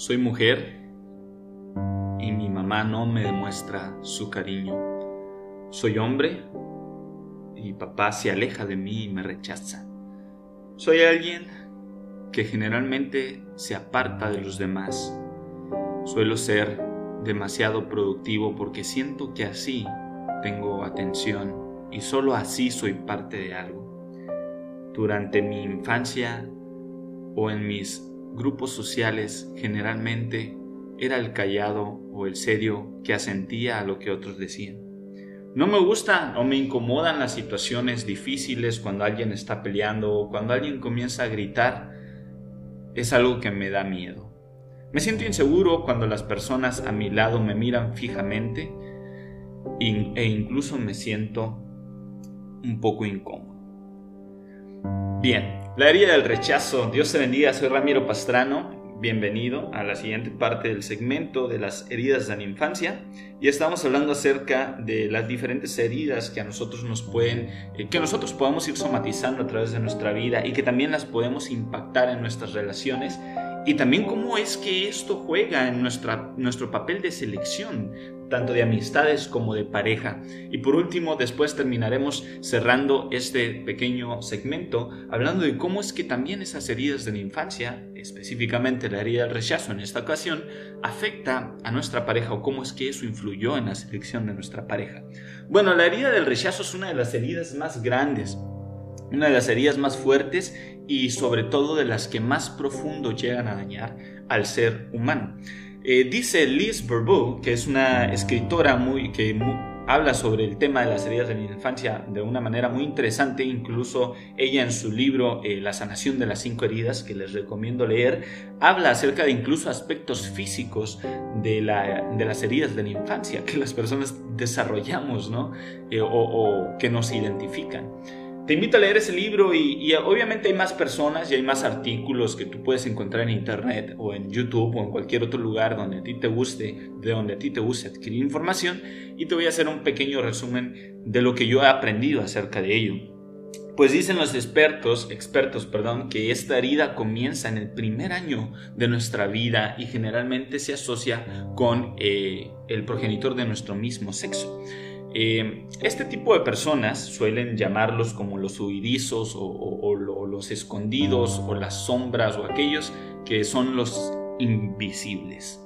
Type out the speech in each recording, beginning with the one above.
Soy mujer y mi mamá no me demuestra su cariño. Soy hombre y papá se aleja de mí y me rechaza. Soy alguien que generalmente se aparta de los demás. Suelo ser demasiado productivo porque siento que así tengo atención y solo así soy parte de algo. Durante mi infancia o en mis grupos sociales generalmente era el callado o el serio que asentía a lo que otros decían. No me gusta o me incomodan las situaciones difíciles cuando alguien está peleando o cuando alguien comienza a gritar. Es algo que me da miedo. Me siento inseguro cuando las personas a mi lado me miran fijamente e incluso me siento un poco incómodo. Bien, la herida del rechazo. Dios te bendiga, soy Ramiro Pastrano. Bienvenido a la siguiente parte del segmento de las heridas de la infancia y estamos hablando acerca de las diferentes heridas que a nosotros nos pueden, eh, que nosotros podemos ir somatizando a través de nuestra vida y que también las podemos impactar en nuestras relaciones y también cómo es que esto juega en nuestra, nuestro papel de selección, tanto de amistades como de pareja. Y por último, después terminaremos cerrando este pequeño segmento hablando de cómo es que también esas heridas de la infancia, específicamente la herida del rechazo en esta ocasión, afecta a nuestra pareja o cómo es que eso influyó en la selección de nuestra pareja. Bueno, la herida del rechazo es una de las heridas más grandes una de las heridas más fuertes y sobre todo de las que más profundo llegan a dañar al ser humano. Eh, dice Liz Bourbeau, que es una escritora muy, que habla sobre el tema de las heridas de la infancia de una manera muy interesante, incluso ella en su libro eh, La sanación de las cinco heridas, que les recomiendo leer, habla acerca de incluso aspectos físicos de, la, de las heridas de la infancia que las personas desarrollamos ¿no? Eh, o, o que nos identifican. Te invito a leer ese libro y, obviamente hay más personas y hay más artículos que tú puedes encontrar en internet o en YouTube o en cualquier otro lugar donde a ti te guste, de donde a ti te guste adquirir información y te voy a hacer un pequeño resumen de lo que yo he aprendido acerca de ello. Pues dicen los expertos, expertos, perdón, que esta herida comienza en el primer año de nuestra vida y generalmente se asocia con eh, el progenitor de nuestro mismo sexo. Eh, este tipo de personas suelen llamarlos como los huidizos o, los escondidos o las sombras o aquellos que son los invisibles.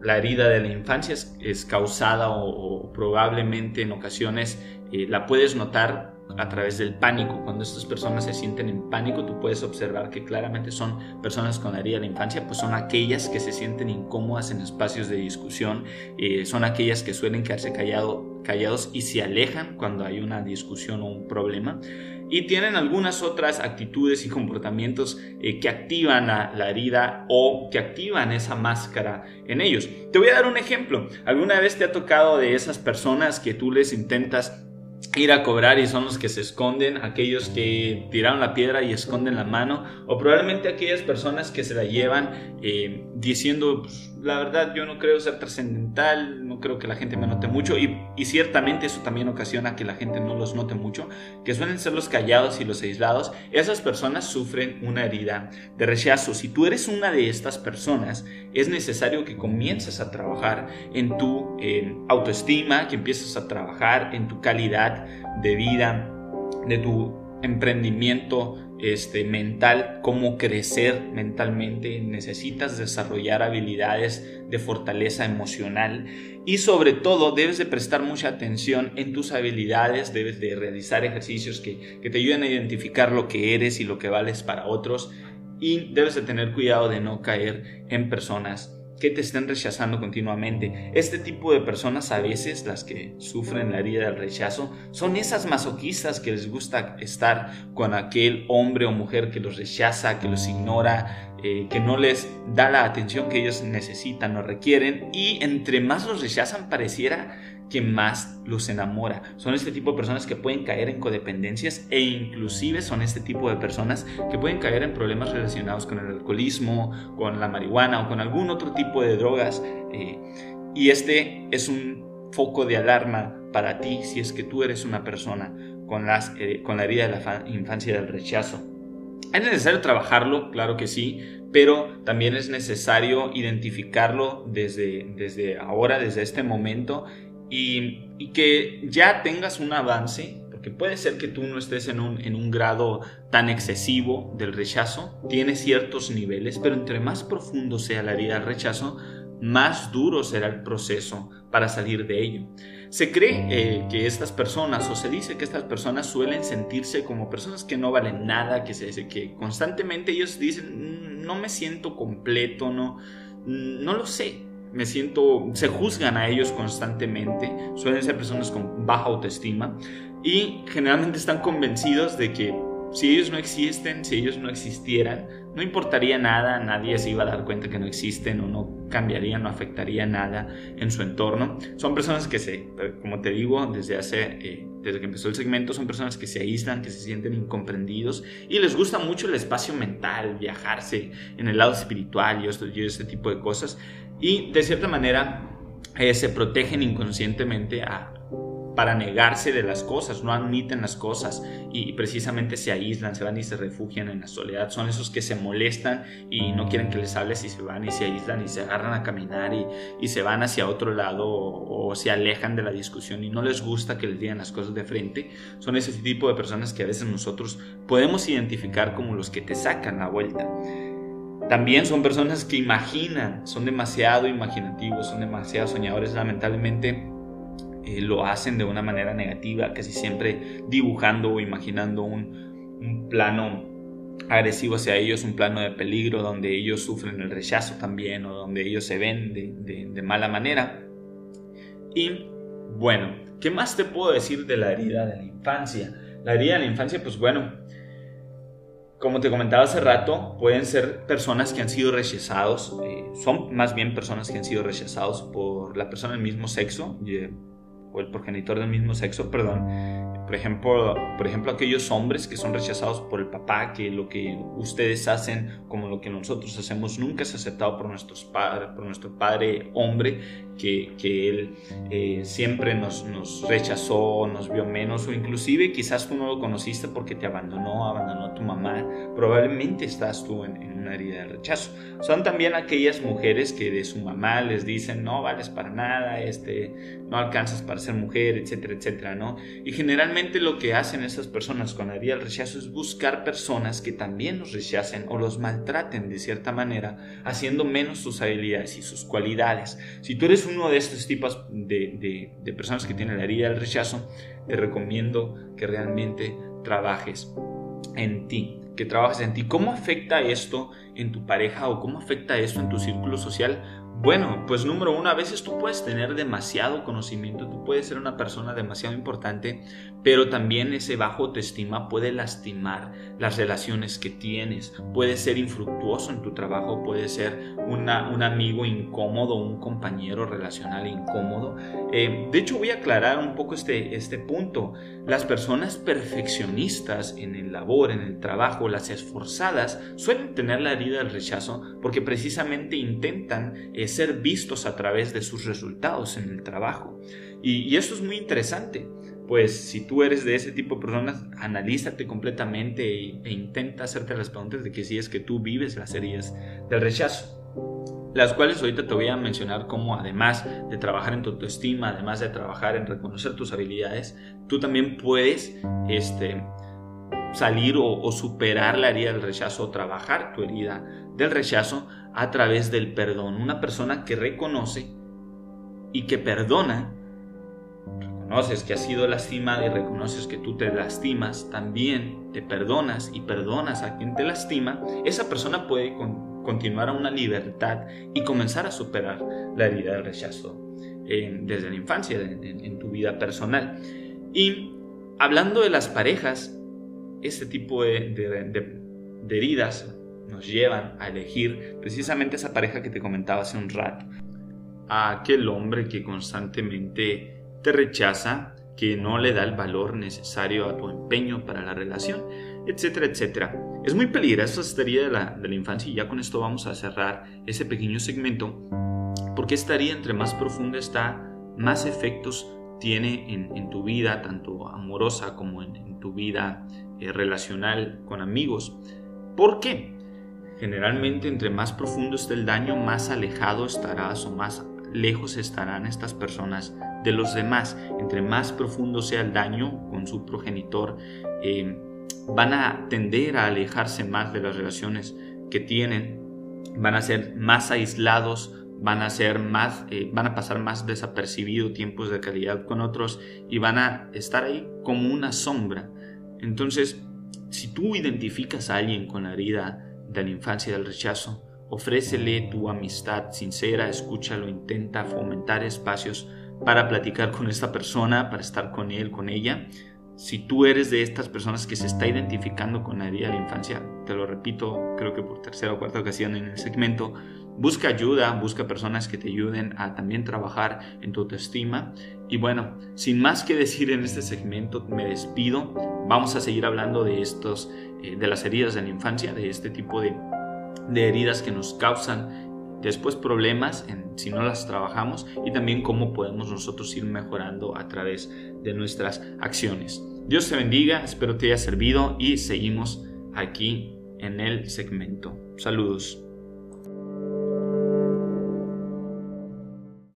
La herida de la infancia es, causada o, probablemente en ocasiones eh, la puedes notar a través del pánico. Cuando estas personas se sienten en pánico, tú puedes observar que claramente son personas con herida de la infancia, pues son aquellas que se sienten incómodas en espacios de discusión, eh, son aquellas que suelen quedarse callado, callados y se alejan cuando hay una discusión o un problema. Y tienen algunas otras actitudes y comportamientos eh, que activan la herida o que activan esa máscara en ellos. Te voy a dar un ejemplo. ¿Alguna vez te ha tocado de esas personas que tú les intentas ir a cobrar y son los que se esconden, aquellos que tiraron la piedra y esconden la mano, o probablemente aquellas personas que se la llevan eh, diciendo, pues, la verdad yo no creo ser trascendental, no creo que la gente me note mucho, y, ciertamente eso también ocasiona que la gente no los note mucho, que suelen ser los callados y los aislados, esas personas sufren una herida de rechazo. Si tú eres una de estas personas, es necesario que comiences a trabajar en tu autoestima, que empieces a trabajar en tu calidad de vida, de tu emprendimiento este, mental, cómo crecer mentalmente, necesitas desarrollar habilidades de fortaleza emocional y sobre todo debes de prestar mucha atención en tus habilidades, debes de realizar ejercicios que, que te ayuden a identificar lo que eres y lo que vales para otros y debes de tener cuidado de no caer en personas que te estén rechazando continuamente. Este tipo de personas a veces, las que sufren la herida del rechazo, son esas masoquistas que les gusta estar con aquel hombre o mujer que los rechaza, que los ignora, que no les da la atención que ellos necesitan o requieren y entre más los rechazan pareciera que más los enamora. Son este tipo de personas que pueden caer en codependencias e inclusive son este tipo de personas que pueden caer en problemas relacionados con el alcoholismo, con la marihuana o con algún otro tipo de drogas. Eh, y este es un foco de alarma para ti si es que tú eres una persona con, las, eh, con la herida de la infancia del rechazo. ¿Es necesario trabajarlo? Claro que sí, pero también es necesario identificarlo desde, desde ahora, desde este momento, y, que ya tengas un avance porque puede ser que tú no estés en un, en un, grado tan excesivo del rechazo, tienes ciertos niveles, pero entre más profundo sea la herida del rechazo, más duro será el proceso para salir de ello. Se cree eh, que estas personas, o se dice que estas personas suelen sentirse como personas que no valen nada, que, se, que constantemente ellos dicen, mm, no me siento completo, no, no lo sé, me siento, se juzgan a ellos constantemente, suelen ser personas con baja autoestima y generalmente están convencidos de que si ellos no existen, si ellos no existieran, no importaría nada, nadie se iba a dar cuenta que no existen o no cambiaría, no afectaría nada en su entorno. Son personas que se, como te digo, desde hace, eh, desde que empezó el segmento, son personas que se aíslan, que se sienten incomprendidos y les gusta mucho el espacio mental, viajarse en el lado espiritual y, esto, y este tipo de cosas. Y de cierta manera eh, se protegen inconscientemente a, para negarse de las cosas, no admiten las cosas y precisamente se aíslan, se van y se refugian en la soledad. Son esos que se molestan y no quieren que les hables y se van y se aíslan y se agarran a caminar y, se van hacia otro lado o, se alejan de la discusión y no les gusta que les digan las cosas de frente. Son ese tipo de personas que a veces nosotros podemos identificar como los que te sacan la vuelta. También son personas que imaginan, son demasiado imaginativos, son demasiado soñadores. Lamentablemente lo hacen de una manera negativa, casi siempre dibujando o imaginando un, plano agresivo hacia ellos, un plano de peligro donde ellos sufren el rechazo también o donde ellos se ven de, mala manera. Y bueno, ¿qué más te puedo decir de la herida de la infancia? La herida de la infancia, pues bueno, como te comentaba hace rato, pueden ser personas que han sido rechazados, eh, son más bien personas que han sido rechazados por la persona del mismo sexo, o el progenitor del mismo sexo, perdón, por ejemplo, por ejemplo, aquellos hombres que son rechazados por el papá, que lo que ustedes hacen como lo que nosotros hacemos nunca es aceptado por, nuestros por nuestro padre hombre, que, que él eh, siempre nos, nos, rechazó, nos vio menos, o inclusive quizás tú no lo conociste porque te abandonó, abandonó a tu mamá, probablemente estás tú en, en una herida de rechazo. Son también aquellas mujeres que de su mamá les dicen, no vales para nada, este, no alcanzas para ser mujer, etcétera, etcétera, ¿no? Y generalmente lo que hacen esas personas con la herida del rechazo es buscar personas que también los rechacen o los maltraten de cierta manera, haciendo menos sus habilidades y sus cualidades. Si tú eres uno de estos tipos de, de personas que tienen la herida del rechazo, te recomiendo que realmente trabajes en ti, que trabajes en ti. ¿Cómo afecta esto en tu pareja o cómo afecta esto en tu círculo social? Bueno, pues número uno, a veces tú puedes tener demasiado conocimiento, tú puedes ser una persona demasiado importante, pero también ese bajo autoestima puede lastimar las relaciones que tienes, puede ser infructuoso en tu trabajo, puede ser un amigo incómodo, un compañero relacional incómodo. Eh, de hecho, voy a aclarar un poco este, este punto. Las personas perfeccionistas en el labor, en el trabajo, las esforzadas, suelen tener la herida del rechazo porque precisamente intentan ser vistos a través de sus resultados en el trabajo. Y, esto es muy interesante, pues si tú eres de ese tipo de personas, analízate completamente e, e, intenta hacerte las preguntas de que si es que tú vives las heridas del rechazo las cuales ahorita te voy a mencionar como además de trabajar en tu autoestima, además de trabajar en reconocer tus habilidades, tú también puedes este, salir o, o superar la herida del rechazo o trabajar tu herida del rechazo a través del perdón. Una persona que reconoce y que perdona, reconoces que has sido lastimada y reconoces que tú te lastimas, también te perdonas y perdonas a quien te lastima, esa persona puede continuar a una libertad y comenzar a superar la herida del rechazo desde la infancia, en, tu vida personal. Y hablando de las parejas, este tipo de heridas nos llevan a elegir precisamente esa pareja que te comentaba hace un rato. A aquel hombre que constantemente te rechaza, que no le da el valor necesario a tu empeño para la relación, etcétera, etcétera. Es muy peligrosa esta herida de la, infancia y ya con esto vamos a cerrar ese pequeño segmento, porque esta herida entre más profunda está, más efectos tiene en, tu vida, tanto amorosa como en, tu vida eh, relacional con amigos. ¿Por qué? Generalmente entre más profundo esté el daño, más alejado estarás o más lejos estarán estas personas de los demás. Entre más profundo sea el daño con su progenitor, eh, van a tender a alejarse más de las relaciones que tienen, van a ser más aislados, van a ser más, eh, van a pasar más desapercibido tiempos de calidad con otros y van a estar ahí como una sombra. Entonces, si tú identificas a alguien con la herida de la infancia y del rechazo, ofrécele tu amistad sincera, escúchalo, intenta fomentar espacios para platicar con esta persona, para estar con él, con ella. Si tú eres de estas personas que se está identificando con la herida de la infancia, te lo repito, creo que por tercera o cuarta ocasión en el segmento, busca ayuda, busca personas que te ayuden a también trabajar en tu autoestima. Y bueno, sin más que decir en este segmento, me despido. Vamos a seguir hablando de estos, eh, de las heridas de la infancia, de este tipo de, de heridas que nos causan después problemas si no las trabajamos y también cómo podemos nosotros ir mejorando a través de nuestras acciones. Dios te bendiga, espero te haya servido y seguimos aquí en el segmento. Saludos.